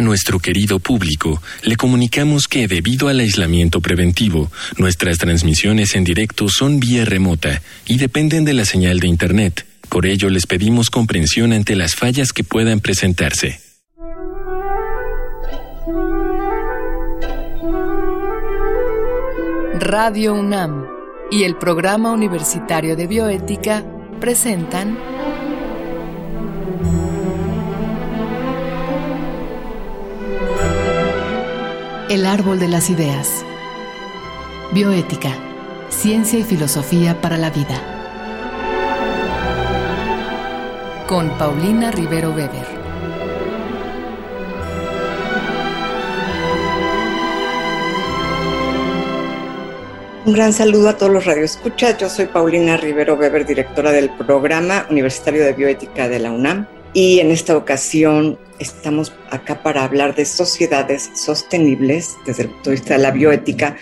A nuestro querido público, le comunicamos que debido al aislamiento preventivo, nuestras transmisiones en directo son vía remota y dependen de la señal de Internet. Por ello, les pedimos comprensión ante las fallas que puedan presentarse. Radio UNAM y el Programa Universitario de Bioética presentan El árbol de las ideas. Bioética, ciencia y filosofía para la vida. Con Paulina Rivero Weber. Un gran saludo a todos los radioescuchas. Yo soy Paulina Rivero Weber, directora del Programa Universitario de Bioética de la UNAM. Y en esta ocasión estamos acá para hablar de sociedades sostenibles desde el punto de vista de la bioética,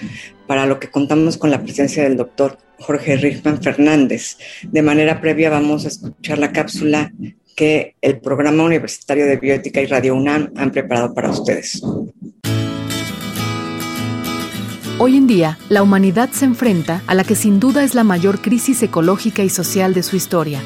para lo que contamos con la presencia del doctor Jorge Richman Fernández. De manera previa vamos a escuchar la cápsula que el Programa Universitario de Bioética y Radio UNAM han preparado para ustedes. Hoy en día, la humanidad se enfrenta a la que sin duda es la mayor crisis ecológica y social de su historia,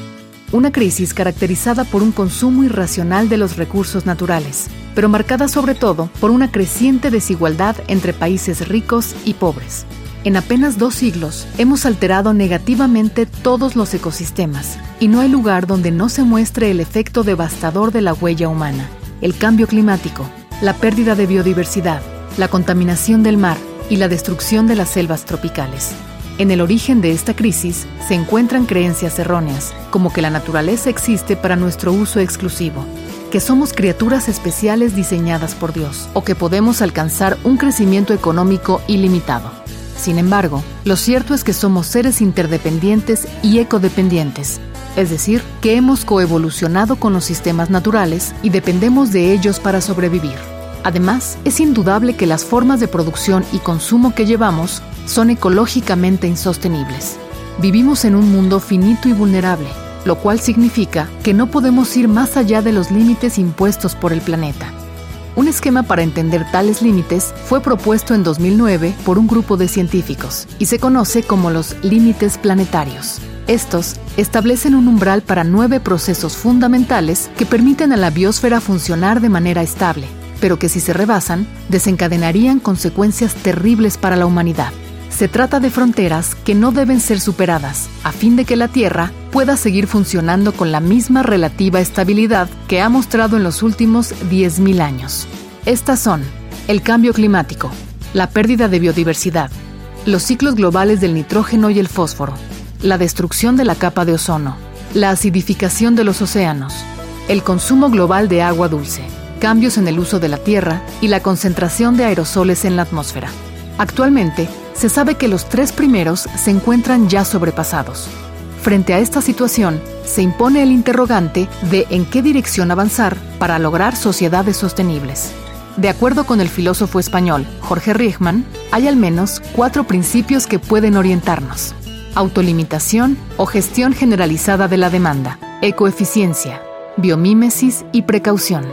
una crisis caracterizada por un consumo irracional de los recursos naturales, pero marcada sobre todo por una creciente desigualdad entre países ricos y pobres. En apenas dos siglos hemos alterado negativamente todos los ecosistemas y no hay lugar donde no se muestre el efecto devastador de la huella humana, el cambio climático, la pérdida de biodiversidad, la contaminación del mar y la destrucción de las selvas tropicales. En el origen de esta crisis se encuentran creencias erróneas, como que la naturaleza existe para nuestro uso exclusivo, que somos criaturas especiales diseñadas por Dios, o que podemos alcanzar un crecimiento económico ilimitado. Sin embargo, lo cierto es que somos seres interdependientes y ecodependientes, es decir, que hemos coevolucionado con los sistemas naturales y dependemos de ellos para sobrevivir. Además, es indudable que las formas de producción y consumo que llevamos son ecológicamente insostenibles. Vivimos en un mundo finito y vulnerable, lo cual significa que no podemos ir más allá de los límites impuestos por el planeta. Un esquema para entender tales límites fue propuesto en 2009 por un grupo de científicos y se conoce como los límites planetarios. Estos establecen un umbral para nueve procesos fundamentales que permiten a la biosfera funcionar de manera estable, pero que si se rebasan, desencadenarían consecuencias terribles para la humanidad. Se trata de fronteras que no deben ser superadas, a fin de que la Tierra pueda seguir funcionando con la misma relativa estabilidad que ha mostrado en los últimos 10.000 años. Estas son el cambio climático, la pérdida de biodiversidad, los ciclos globales del nitrógeno y el fósforo, la destrucción de la capa de ozono, la acidificación de los océanos, el consumo global de agua dulce, cambios en el uso de la tierra y la concentración de aerosoles en la atmósfera. Actualmente, se sabe que los tres primeros se encuentran ya sobrepasados. Frente a esta situación, se impone el interrogante de en qué dirección avanzar para lograr sociedades sostenibles. De acuerdo con el filósofo español Jorge Riechmann, hay al menos cuatro principios que pueden orientarnos. Autolimitación o gestión generalizada de la demanda, ecoeficiencia, biomímesis y precaución.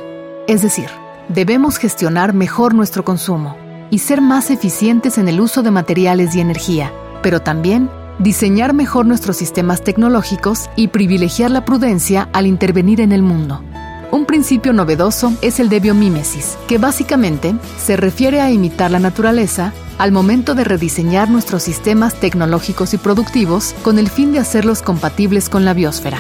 Es decir, debemos gestionar mejor nuestro consumo, y ser más eficientes en el uso de materiales y energía, pero también diseñar mejor nuestros sistemas tecnológicos y privilegiar la prudencia al intervenir en el mundo. Un principio novedoso es el de biomímesis, que básicamente se refiere a imitar la naturaleza al momento de rediseñar nuestros sistemas tecnológicos y productivos con el fin de hacerlos compatibles con la biosfera.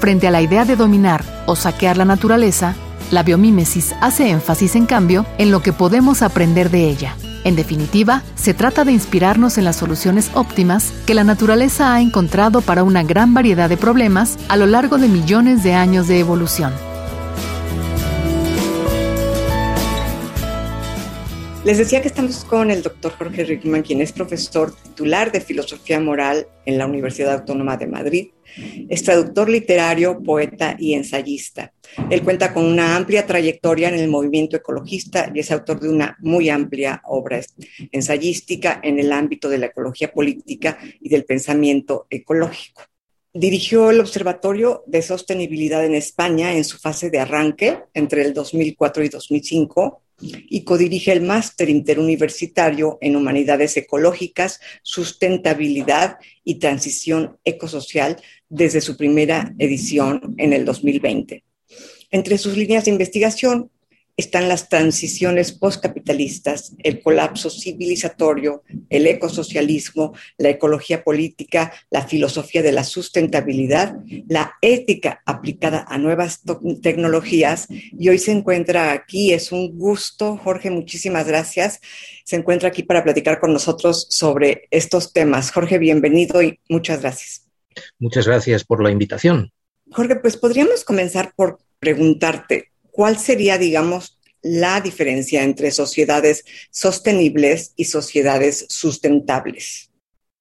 Frente a la idea de dominar o saquear la naturaleza, la biomímesis hace énfasis, en cambio, en lo que podemos aprender de ella. En definitiva, se trata de inspirarnos en las soluciones óptimas que la naturaleza ha encontrado para una gran variedad de problemas a lo largo de millones de años de evolución. Les decía que estamos con el doctor Jorge Rickman, quien es profesor titular de Filosofía Moral en la Universidad Autónoma de Madrid. Es traductor literario, poeta y ensayista. Él cuenta con una amplia trayectoria en el movimiento ecologista y es autor de una muy amplia obra ensayística en el ámbito de la ecología política y del pensamiento ecológico. Dirigió el Observatorio de Sostenibilidad en España en su fase de arranque entre el 2004 y 2005 y codirige el máster interuniversitario en Humanidades Ecológicas, Sustentabilidad y Transición Ecosocial desde su primera edición en el 2020. Entre sus líneas de investigación están las transiciones postcapitalistas, el colapso civilizatorio, el ecosocialismo, la ecología política, la filosofía de la sustentabilidad, la ética aplicada a nuevas tecnologías. Y hoy se encuentra aquí, es un gusto, Jorge, muchísimas gracias. Se encuentra aquí para platicar con nosotros sobre estos temas. Jorge, bienvenido y muchas gracias. Muchas gracias por la invitación. Jorge, pues podríamos comenzar por preguntarte, ¿cuál sería, digamos, la diferencia entre sociedades sostenibles y sociedades sustentables?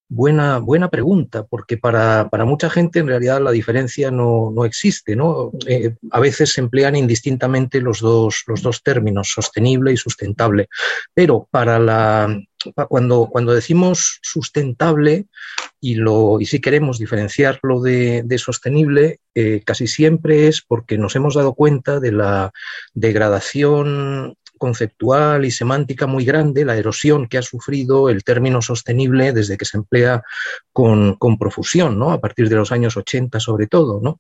Buena, buena pregunta, porque para, mucha gente en realidad la diferencia no, existe. ¿no? Eh, a veces se emplean indistintamente los dos, los dos términos, sostenible y sustentable. Pero para la, cuando, cuando decimos sustentable y, si queremos diferenciarlo de, sostenible, eh, casi siempre es porque nos hemos dado cuenta de la degradación conceptual y semántica muy grande, la erosión que ha sufrido el término sostenible desde que se emplea con, con profusión, ¿no? a partir de los años 80 sobre todo. ¿no?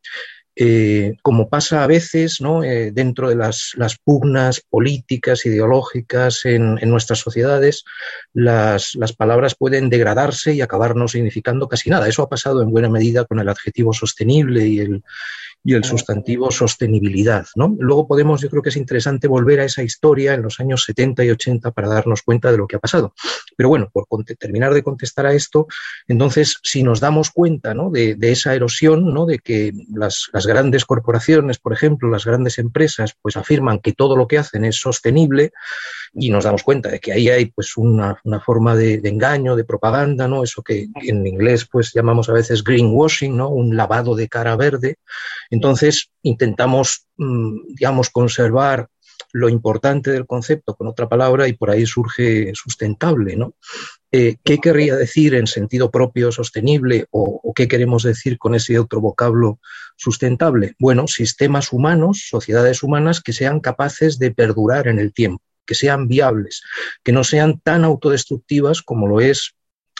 Eh, como pasa a veces ¿no? Eh, dentro de las, pugnas políticas, ideológicas en, nuestras sociedades, las, las, palabras pueden degradarse y acabar no significando casi nada. Eso ha pasado en buena medida con el adjetivo sostenible y el, y el sustantivo sostenibilidad. ¿no? Luego podemos, yo creo que es interesante volver a esa historia en los años 70 y 80 para darnos cuenta de lo que ha pasado. Pero bueno, por terminar de contestar a esto, entonces, si nos damos cuenta ¿no? de, esa erosión, ¿no? de que las, grandes corporaciones, por ejemplo, las grandes empresas, pues afirman que todo lo que hacen es sostenible y nos damos cuenta de que ahí hay pues una, forma de, engaño, de propaganda, ¿no? eso que en inglés pues llamamos a veces greenwashing, ¿no? un lavado de cara verde. Entonces, intentamos, mm, digamos, conservar lo importante del concepto con otra palabra y por ahí surge sustentable, ¿no? Eh, ¿Qué querría decir en sentido propio sostenible o, o, qué queremos decir con ese otro vocablo sustentable? Bueno, sistemas humanos, sociedades humanas que sean capaces de perdurar en el tiempo, que sean viables, que no sean tan autodestructivas como lo es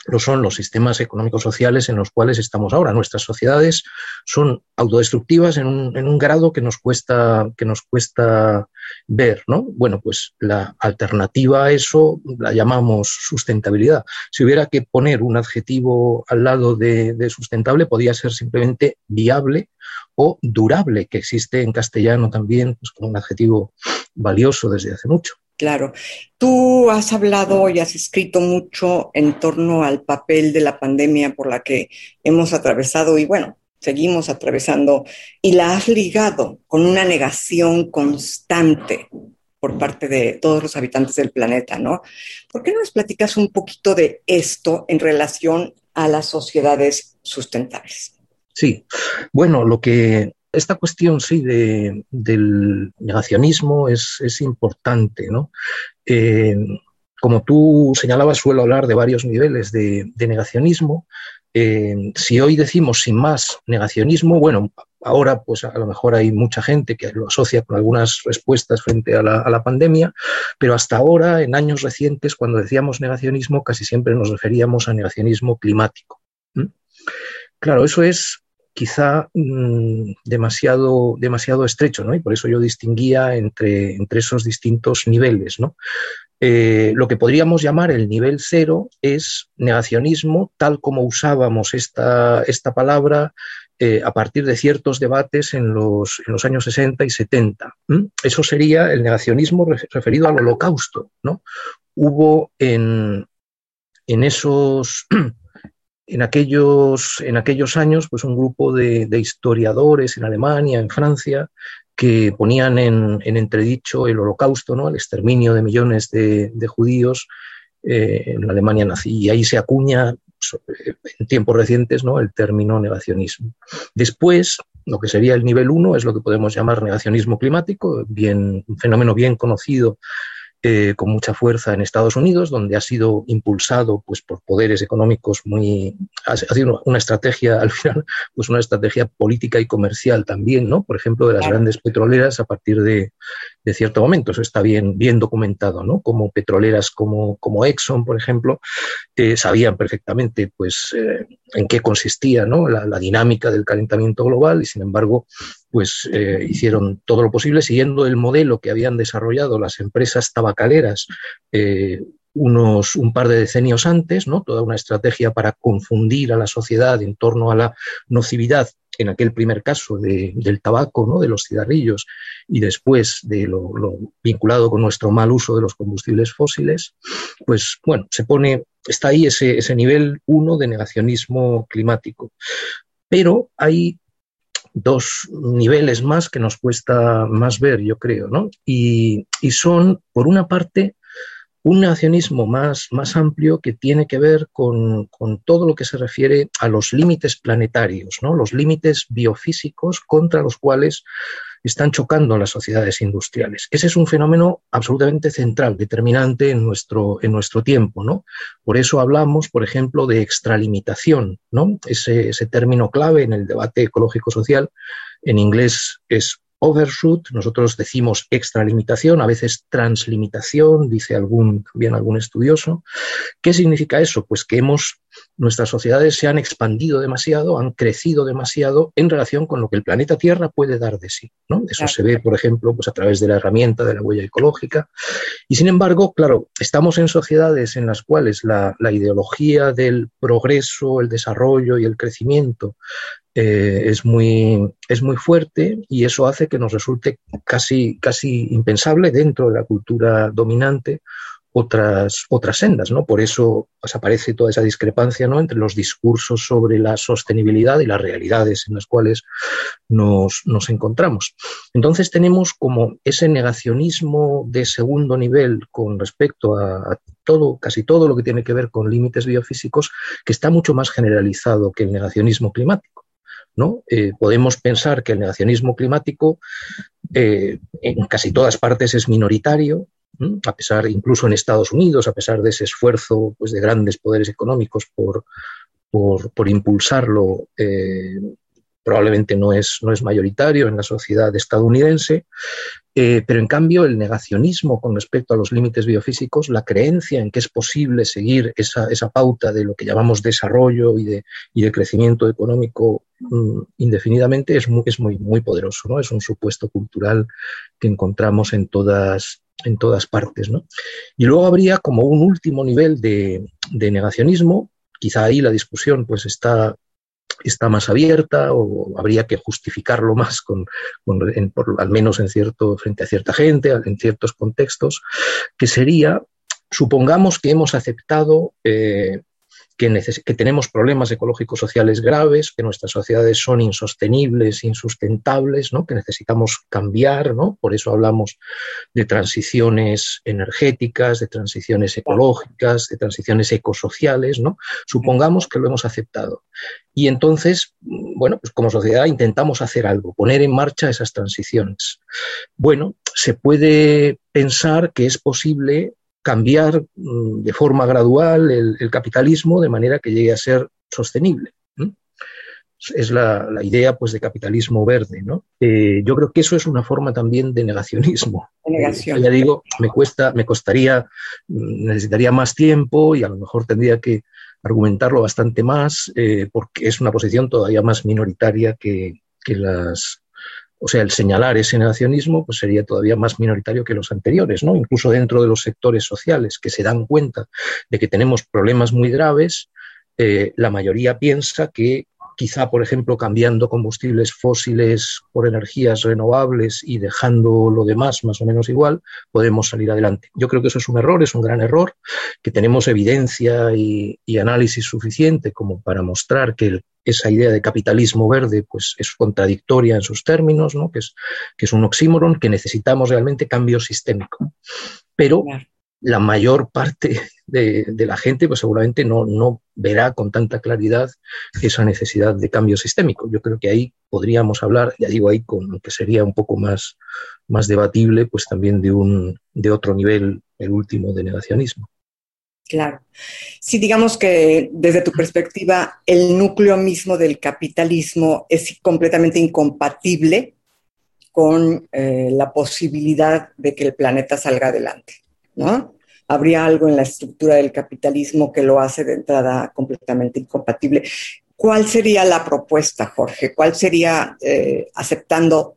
lo son los sistemas económicos sociales en los cuales estamos ahora. Nuestras sociedades son autodestructivas en un, en un, grado que nos cuesta, que nos cuesta ver, ¿no? Bueno, pues la alternativa a eso la llamamos sustentabilidad. Si hubiera que poner un adjetivo al lado de, de sustentable, podría ser simplemente viable o durable, que existe en castellano también pues, como un adjetivo valioso desde hace mucho. Claro. Tú has hablado y has escrito mucho en torno al papel de la pandemia por la que hemos atravesado y bueno, seguimos atravesando y la has ligado con una negación constante por parte de todos los habitantes del planeta, ¿no? ¿Por qué no nos platicas un poquito de esto en relación a las sociedades sustentables? Sí, bueno, lo que esta cuestión, sí, del negacionismo es, importante, ¿no? Eh, como tú señalabas, suelo hablar de varios niveles de, negacionismo. Eh, si hoy decimos sin más negacionismo, bueno, ahora pues a lo mejor hay mucha gente que lo asocia con algunas respuestas frente a la, a la pandemia, pero hasta ahora, en años recientes, cuando decíamos negacionismo, casi siempre nos referíamos a negacionismo climático. Claro, eso es quizá mm, demasiado, demasiado estrecho, ¿no? Y por eso yo distinguía entre, entre esos distintos niveles, ¿no? Eh, lo que podríamos llamar el nivel cero es negacionismo, tal como usábamos esta, esta palabra eh, a partir de ciertos debates en los, en los años 60 y 70. Eso sería el negacionismo referido al holocausto. ¿no? Hubo en, en esos en aquellos, en aquellos años, pues un grupo de, historiadores en Alemania, en Francia, que ponían en, entredicho el holocausto, ¿no? el exterminio de millones de, judíos eh, en Alemania nazi. Y ahí se acuña en tiempos recientes ¿no? el término negacionismo. Después, lo que sería el nivel 1 es lo que podemos llamar negacionismo climático, bien, un fenómeno bien conocido eh, con mucha fuerza en Estados Unidos, donde ha sido impulsado pues, por poderes económicos muy... Ha sido una estrategia, al final, pues una estrategia política y comercial también, ¿no? Por ejemplo, de las grandes petroleras a partir de, de cierto momento. Eso está bien, bien documentado, ¿no? Como petroleras como, como Exxon, por ejemplo, eh, sabían perfectamente pues, eh, en qué consistía ¿no? la, dinámica del calentamiento global y, sin embargo, pues eh, hicieron todo lo posible siguiendo el modelo que habían desarrollado las empresas tabacaleras unos un par de decenios antes, ¿no? Toda una estrategia para confundir a la sociedad en torno a la nocividad en aquel primer caso del tabaco, ¿no? de los cigarrillos, y después de lo, vinculado con nuestro mal uso de los combustibles fósiles, pues bueno, se pone, está ahí ese, ese nivel uno de negacionismo climático. Pero hay dos niveles más que nos cuesta más ver, yo creo, ¿no? Y, y son, por una parte, un negacionismo más, más amplio que tiene que ver con, todo lo que se refiere a los límites planetarios, ¿no? los límites biofísicos contra los cuales están chocando las sociedades industriales. Ese es un fenómeno absolutamente central, determinante en nuestro, en nuestro tiempo. ¿no? Por eso hablamos, por ejemplo, de extralimitación, ¿no? ese término clave en el debate ecológico-social. En inglés es overshoot, nosotros decimos extralimitación, a veces translimitación, dice algún, también algún estudioso. ¿Qué significa eso? Pues que hemos, nuestras sociedades se han expandido demasiado, han crecido demasiado en relación con lo que el planeta Tierra puede dar de sí. ¿no? Eso se ve, por ejemplo, pues a través de la herramienta de la huella ecológica. Y sin embargo, claro, estamos en sociedades en las cuales la, la ideología del progreso, el desarrollo y el crecimiento eh, es, muy, es muy fuerte y eso hace que nos resulte casi, casi impensable dentro de la cultura dominante otras, otras sendas, ¿no? Por eso aparece toda esa discrepancia ¿no? entre los discursos sobre la sostenibilidad y las realidades en las cuales nos, nos encontramos. Entonces tenemos como ese negacionismo de segundo nivel con respecto a todo, casi todo lo que tiene que ver con límites biofísicos, que está mucho más generalizado que el negacionismo climático. Eh, podemos pensar que el negacionismo climático eh, en casi todas partes es minoritario, a pesar, incluso en Estados Unidos, a pesar de ese esfuerzo pues, de grandes poderes económicos por, por, impulsarlo, eh, probablemente no es, no es mayoritario en la sociedad estadounidense, eh, pero en cambio el negacionismo con respecto a los límites biofísicos, la creencia en que es posible seguir esa, pauta de lo que llamamos desarrollo y de, de crecimiento económico mm, indefinidamente es muy, es muy, muy poderoso, ¿no? Es un supuesto cultural que encontramos en todas, en todas partes, Y luego habría como un último nivel de, de negacionismo, quizá ahí la discusión pues está está más abierta o habría que justificarlo más con, al menos en cierto, frente a cierta gente, en ciertos contextos, que sería, supongamos que hemos aceptado eh, que, tenemos problemas ecológicos sociales graves, que nuestras sociedades son insostenibles, insustentables, ¿no? que necesitamos cambiar, ¿no? por eso hablamos de transiciones energéticas, de transiciones ecológicas, de transiciones ecosociales, ¿no? supongamos que lo hemos aceptado. Y entonces, bueno, pues como sociedad intentamos hacer algo, poner en marcha esas transiciones. Bueno, se puede pensar que es posible cambiar mm, de forma gradual el, capitalismo de manera que llegue a ser sostenible. Es la, idea pues, de capitalismo verde. ¿no? Eh, yo creo que eso es una forma también de negacionismo. Negación. ya digo, me, cuesta, me costaría, mm, necesitaría más tiempo y a lo mejor tendría que argumentarlo bastante más eh, porque es una posición todavía más minoritaria que, que las, o sea, el señalar ese negacionismo pues sería todavía más minoritario que los anteriores, ¿no? Incluso dentro de los sectores sociales que se dan cuenta de que tenemos problemas muy graves, eh, la mayoría piensa que quizá, por ejemplo, cambiando combustibles fósiles por energías renovables y dejando lo demás más o menos igual, podemos salir adelante. Yo creo que eso es un error, es un gran error, que tenemos evidencia y, análisis suficiente como para mostrar que esa idea de capitalismo verde pues, es contradictoria en sus términos, ¿no? que, es, que es un oxímoron, que necesitamos realmente cambio sistémico. Pero la mayor parte de, la gente pues seguramente no, no, verá con tanta claridad esa necesidad de cambio sistémico. Yo creo que ahí podríamos hablar, ya digo ahí, con que sería un poco más, más debatible, pues también de, un, de otro nivel, el último de negacionismo. Claro. Si digamos que desde tu perspectiva el núcleo mismo del capitalismo es completamente incompatible con eh, la posibilidad de que el planeta salga adelante, ¿no? Habría algo en la estructura del capitalismo que lo hace de entrada completamente incompatible. ¿Cuál sería la propuesta, Jorge? ¿Cuál sería, eh, aceptando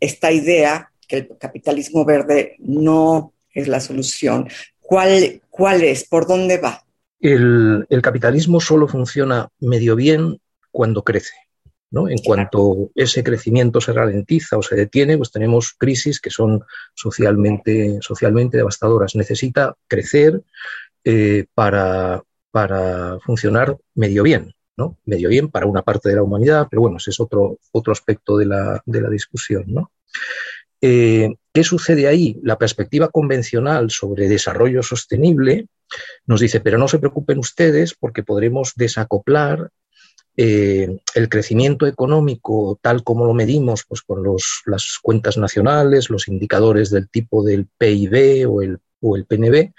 esta idea que el capitalismo verde no es la solución, ¿Cuál, cuál es? ¿Por dónde va? El, capitalismo solo funciona medio bien cuando crece. ¿no? En cuanto ese crecimiento se ralentiza o se detiene, pues tenemos crisis que son socialmente, socialmente devastadoras. Necesita crecer eh, para, para funcionar medio bien. ¿no? Medio bien para una parte de la humanidad, pero bueno, ese es otro, otro aspecto de la, de la discusión. ¿no? Eh, ¿Qué sucede ahí? La perspectiva convencional sobre desarrollo sostenible nos dice, pero no se preocupen ustedes porque podremos desacoplar eh, el crecimiento económico tal como lo medimos pues, con las cuentas nacionales, los indicadores del tipo del PIB o el o el PNB,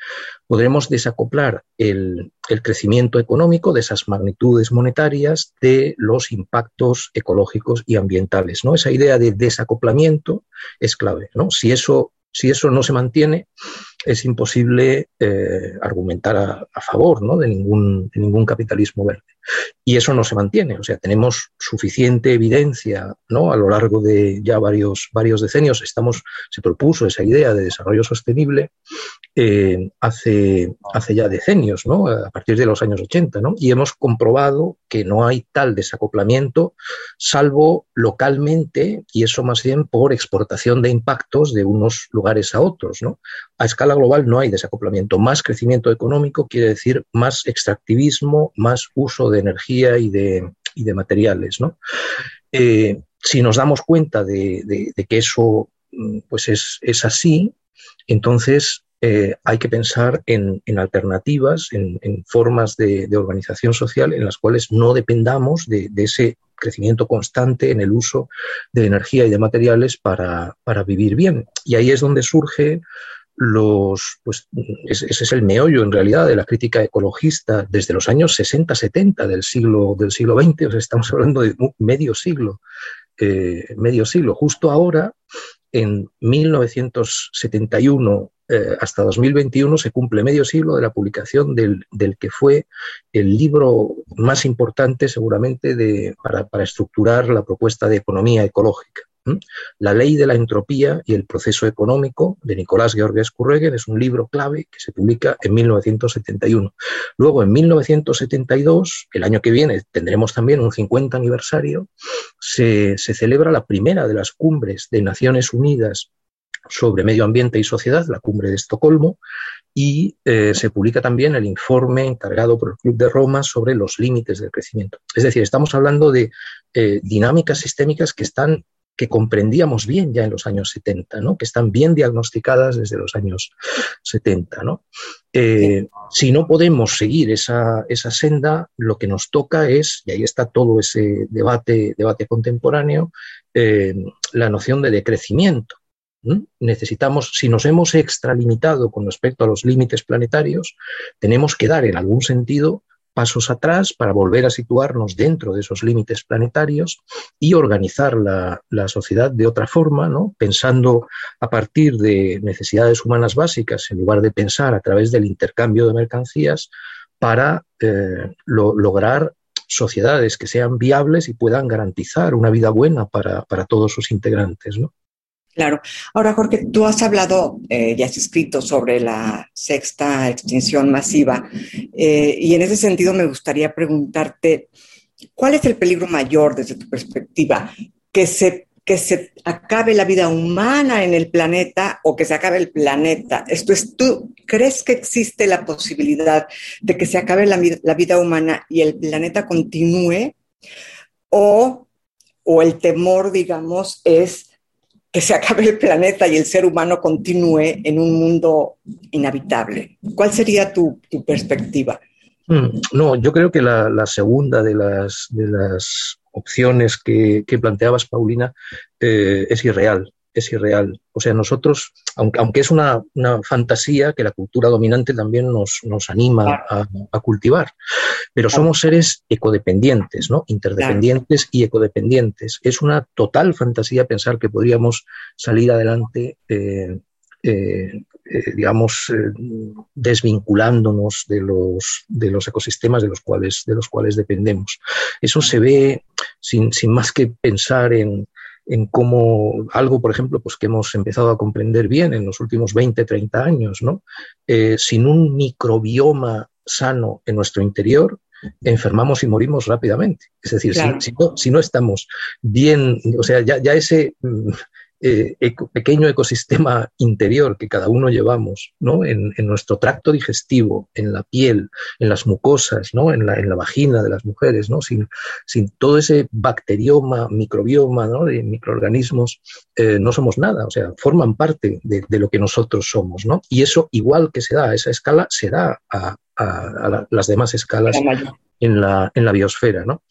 podremos desacoplar el, crecimiento económico de esas magnitudes monetarias de los impactos ecológicos y ambientales. ¿no? Esa idea de desacoplamiento es clave. ¿no? Si, eso, si eso no se mantiene, es imposible eh, argumentar a, favor ¿no? de, ningún, de ningún capitalismo verde. Y eso no se mantiene. O sea, tenemos suficiente evidencia ¿no? a lo largo de ya varios, varios decenios. Estamos, se propuso esa idea de desarrollo sostenible eh, hace, hace ya decenios, ¿no? a partir de los años 80. ¿no? Y hemos comprobado que no hay tal desacoplamiento, salvo localmente, y eso más bien por exportación de impactos de unos lugares a otros. ¿no? A escala global no hay desacoplamiento. Más crecimiento económico quiere decir más extractivismo, más uso de energía y de, de materiales. ¿no? Eh, si nos damos cuenta de, que eso mm, pues es, así, entonces eh, hay que pensar en, alternativas, en, formas de, organización social en las cuales no dependamos de, ese crecimiento constante en el uso de energía y de materiales para, para, vivir bien. Y ahí es donde surge los, pues ese es el meollo en realidad de la crítica ecologista desde los años 60-70 del siglo, del siglo XX, estamos hablando de medio siglo, eh, medio siglo. Justo ahora, en 1971 eh, hasta 2021 se cumple medio siglo de la publicación del, del que fue el libro más importante seguramente de, para, para estructurar la propuesta de economía ecológica. La ley de la entropía y el proceso económico de Nicolás Georges Kurregen es un libro clave que se publica en 1971. Luego, en 1972, el año que viene, tendremos también un 50 aniversario, se, celebra la primera de las cumbres de Naciones Unidas sobre medio ambiente y sociedad, la cumbre de Estocolmo, y eh, se publica también el informe encargado por el Club de Roma sobre los límites del crecimiento. Es decir, estamos hablando de eh, dinámicas sistémicas que están que comprendíamos bien ya en los años 70, ¿no? que están bien diagnosticadas desde los años 70. ¿no? Eh, si no podemos seguir esa, esa, senda, lo que nos toca es, y ahí está todo ese debate, debate contemporáneo, eh, la noción de decrecimiento. Necesitamos, si nos hemos extralimitado con respecto a los límites planetarios, tenemos que dar en algún sentido pasos atrás para volver a situarnos dentro de esos límites planetarios y organizar la, sociedad de otra forma, ¿no? pensando a partir de necesidades humanas básicas en lugar de pensar a través del intercambio de mercancías para eh, lograr sociedades que sean viables y puedan garantizar una vida buena para, para todos sus integrantes. ¿no? Claro. Ahora, Jorge, tú has hablado eh, y has escrito sobre la sexta extinción masiva eh, y en ese sentido me gustaría preguntarte, ¿cuál es el peligro mayor desde tu perspectiva? ¿Que se, que se acabe la vida humana en el planeta o que se acabe el planeta? Esto es, ¿tú crees que existe la posibilidad de que se acabe la, la vida humana y el planeta continúe? ¿O, o el temor, digamos, es que se acabe el planeta y el ser humano continúe en un mundo inhabitable. ¿Cuál sería tu, perspectiva? Mm, no, yo creo que la, segunda de las, de las opciones que, planteabas, Paulina, eh, es irreal es irreal. O sea, nosotros, aunque, aunque es una, fantasía que la cultura dominante también nos, nos anima a, cultivar, pero somos seres ecodependientes, ¿no? Interdependientes y ecodependientes. Es una total fantasía pensar que podríamos salir adelante. Eh, eh, eh, digamos, desvinculándonos de los, de los ecosistemas de los, cuales, de los cuales dependemos. Eso se ve sin, sin más que pensar en, en cómo algo, por ejemplo, pues que hemos empezado a comprender bien en los últimos 20, 30 años, ¿no? Eh, sin un microbioma sano en nuestro interior, enfermamos y morimos rápidamente. Es decir, si, no, si, no, estamos bien, o sea, ya, ya ese eh, pequeño ecosistema interior que cada uno llevamos, ¿no? En, nuestro tracto digestivo, en la piel, en las mucosas, ¿no? En la, en la vagina de las mujeres, ¿no? Sin, sin todo ese bacterioma, microbioma, ¿no? De microorganismos, eh, no somos nada, o sea, forman parte de, lo que nosotros somos, ¿no? Y eso, igual que se da a esa escala, se da a, las demás escalas en la, en la biosfera, ¿no?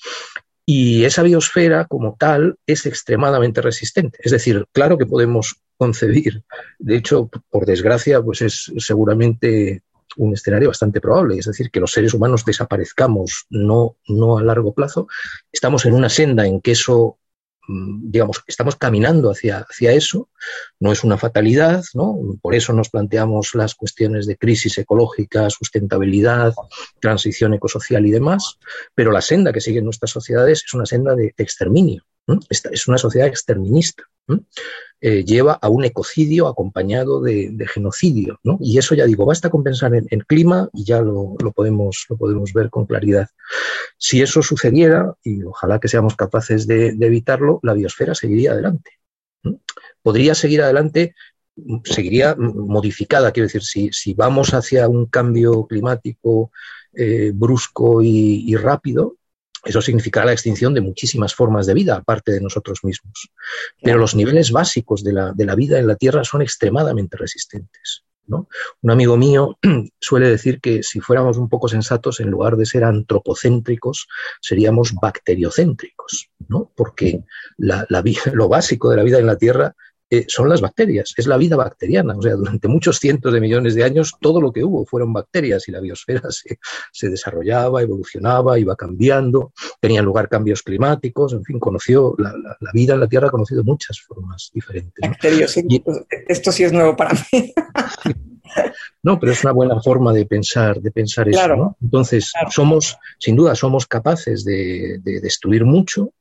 Y esa biosfera como tal es extremadamente resistente. Es decir, claro que podemos concebir, de hecho, por desgracia, pues es seguramente un escenario bastante probable, es decir, que los seres humanos desaparezcamos no, no a largo plazo. Estamos en una senda en que eso digamos, estamos caminando hacia, hacia eso, no es una fatalidad, ¿no? Por eso nos planteamos las cuestiones de crisis ecológica, sustentabilidad, transición ecosocial y demás, pero la senda que siguen nuestras sociedades es una senda de exterminio, es una sociedad exterminista. Eh, lleva a un ecocidio acompañado de, genocidio. ¿no? Y eso ya digo, basta con pensar en el clima y ya lo, podemos, lo podemos ver con claridad. Si eso sucediera, y ojalá que seamos capaces de, evitarlo, la biosfera seguiría adelante. Podría seguir adelante seguiría modificada. Quiero decir, si, si vamos hacia un cambio climático eh, brusco y, rápido, eso significará la extinción de muchísimas formas de vida, aparte de nosotros mismos. Pero los niveles básicos de la, de la vida en la Tierra son extremadamente resistentes. ¿no? Un amigo mío suele decir que si fuéramos un poco sensatos, en lugar de ser antropocéntricos, seríamos bacteriocéntricos, ¿no? porque la, la, lo básico de la vida en la Tierra eh, son las bacterias, es la vida bacteriana. O sea, durante muchos cientos de millones de años todo lo que hubo fueron bacterias y la biosfera se, desarrollaba, evolucionaba, iba cambiando, tenían lugar cambios climáticos, en fin, conoció, la, vida en la Tierra ha conocido muchas formas diferentes. Pues, esto sí es nuevo para mí. No, pero es una buena forma de pensar, de pensar eso, ¿no? Entonces, somos, sin duda, somos capaces de, de, destruir mucho,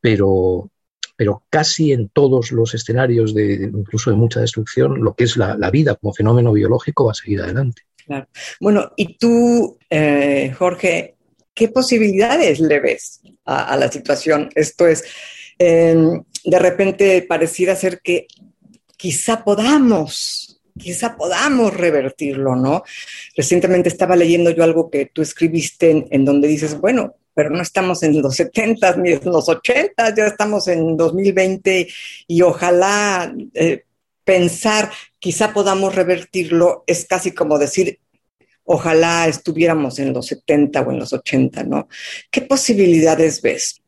pero, pero casi en todos los escenarios, de, incluso de mucha destrucción, lo que es la, vida como fenómeno biológico va a seguir adelante. Claro. Bueno, y tú, eh, Jorge, ¿qué posibilidades le ves a, la situación? Esto es, em, de repente pareciera ser que quizá podamos, quizá podamos revertirlo, ¿no? Recientemente estaba leyendo yo algo que tú escribiste en donde dices, bueno, pero no estamos en los 70 ni en los 80, ya estamos en 2020 y ojalá eh, pensar quizá podamos revertirlo es casi como decir ojalá estuviéramos en los 70 o en los 80, ¿no? ¿Qué posibilidades ves?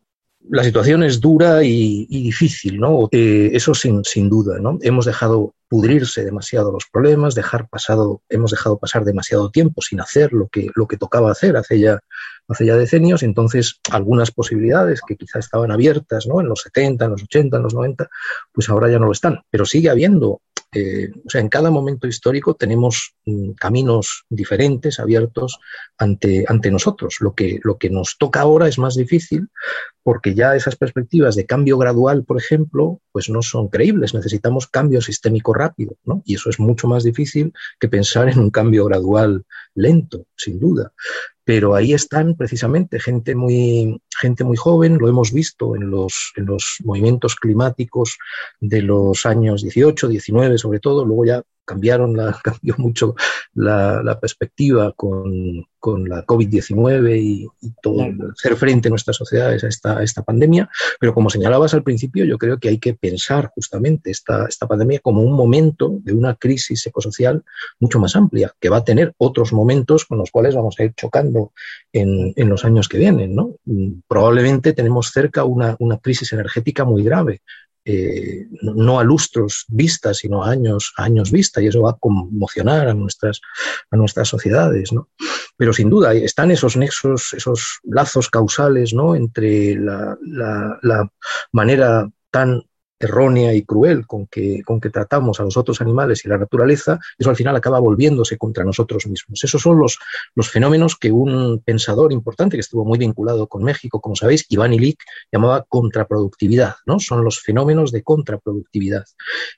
La situación es dura y, difícil, ¿no? Eso sin, sin, duda, ¿no? Hemos dejado pudrirse demasiado los problemas, dejar pasado, hemos dejado pasar demasiado tiempo sin hacer lo que, lo que tocaba hacer hace ya hace ya decenios, entonces algunas posibilidades que quizá estaban abiertas ¿no? en los 70, en los 80, en los 90, pues ahora ya no lo están. Pero sigue habiendo, eh, o sea, en cada momento histórico tenemos mm, caminos diferentes abiertos ante, ante nosotros. Lo que, lo que nos toca ahora es más difícil porque ya esas perspectivas de cambio gradual, por ejemplo, pues no son creíbles. Necesitamos cambio sistémico rápido, ¿no? Y eso es mucho más difícil que pensar en un cambio gradual lento, sin duda pero ahí están precisamente gente muy, gente muy joven, lo hemos visto en los, en los movimientos climáticos de los años 18, 19 sobre todo, luego ya cambiaron la, cambió mucho la, perspectiva con, la COVID-19 y, todo hacer frente a nuestras sociedades a esta, esta pandemia. Pero como señalabas al principio, yo creo que hay que pensar justamente esta, esta pandemia como un momento de una crisis ecosocial mucho más amplia, que va a tener otros momentos con los cuales vamos a ir chocando en, en los años que vienen. ¿no? Probablemente tenemos cerca una, una crisis energética muy grave, eh, no a lustros vista, sino a años, años vista, y eso va a conmocionar a nuestras, a nuestras sociedades. ¿no? Pero sin duda están esos nexos, esos lazos causales ¿no? entre la, la manera tan errónea y cruel con que, con que tratamos a los otros animales y la naturaleza, eso al final acaba volviéndose contra nosotros mismos. Esos son los, los fenómenos que un pensador importante que estuvo muy vinculado con México, como sabéis, Iván Illich, llamaba contraproductividad, ¿no? Son los fenómenos de contraproductividad.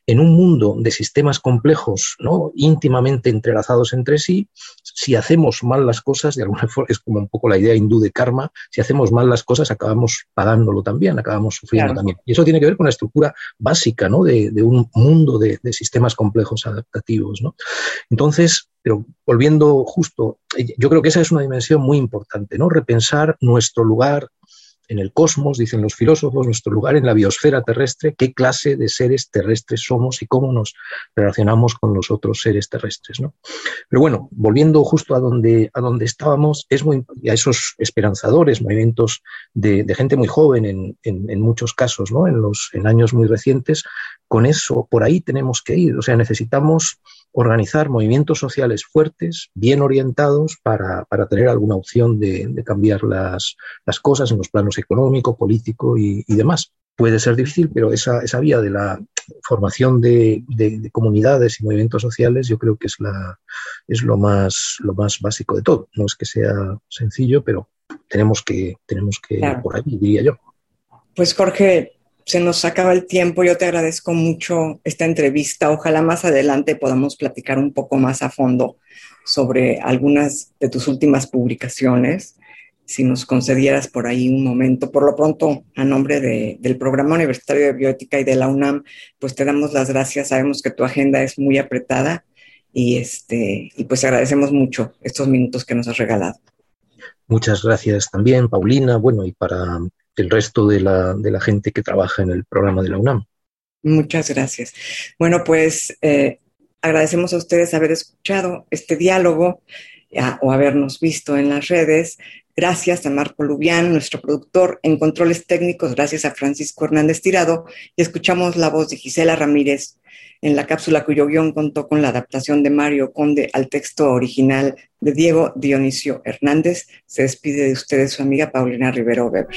En un mundo de sistemas complejos, ¿no? íntimamente entrelazados entre sí, si hacemos mal las cosas, de alguna forma es como un poco la idea hindú de karma, si hacemos mal las cosas acabamos pagándolo también, acabamos sufriendo también. Y eso tiene que ver con la estructura básica ¿no? de, un mundo de, sistemas complejos adaptativos. ¿no? Entonces, pero volviendo justo, yo creo que esa es una dimensión muy importante, ¿no? repensar nuestro lugar en el cosmos, dicen los filósofos, nuestro lugar en la biosfera terrestre, qué clase de seres terrestres somos y cómo nos relacionamos con los otros seres terrestres. ¿no? Pero bueno, volviendo justo a donde, a donde estábamos, es muy, a esos esperanzadores, movimientos de, gente muy joven en, en, muchos casos, ¿no? en, los, en años muy recientes, con eso, por ahí tenemos que ir. O sea, necesitamos organizar movimientos sociales fuertes, bien orientados, para, tener alguna opción de, cambiar las, cosas en los planos económico, político y, demás. Puede ser difícil, pero esa, esa vía de la formación de, comunidades y movimientos sociales yo creo que es, la, es lo, más, lo más básico de todo. No es que sea sencillo, pero tenemos que, tenemos que ir por ahí, diría yo. Pues Jorge, se nos acaba el tiempo. Yo te agradezco mucho esta entrevista. Ojalá más adelante podamos platicar un poco más a fondo sobre algunas de tus últimas publicaciones. Si nos concedieras por ahí un momento, por lo pronto, a nombre del Programa Universitario de Bioética y de la UNAM, pues te damos las gracias. Sabemos que tu agenda es muy apretada y, este, y pues agradecemos mucho estos minutos que nos has regalado. Muchas gracias también, Paulina. Bueno, y para el resto de la, de la gente que trabaja en el programa de la UNAM. Muchas gracias. Bueno, pues eh, agradecemos a ustedes haber escuchado este diálogo o habernos visto en las redes. Gracias a Marco Lubián, nuestro productor en controles técnicos, gracias a Francisco Hernández Tirado, y escuchamos la voz de Gisela Ramírez en la cápsula cuyo guion contó con la adaptación de Mario Conde al texto original de Diego Dionisio Hernández. Se despide de ustedes su amiga Paulina Rivero Weber.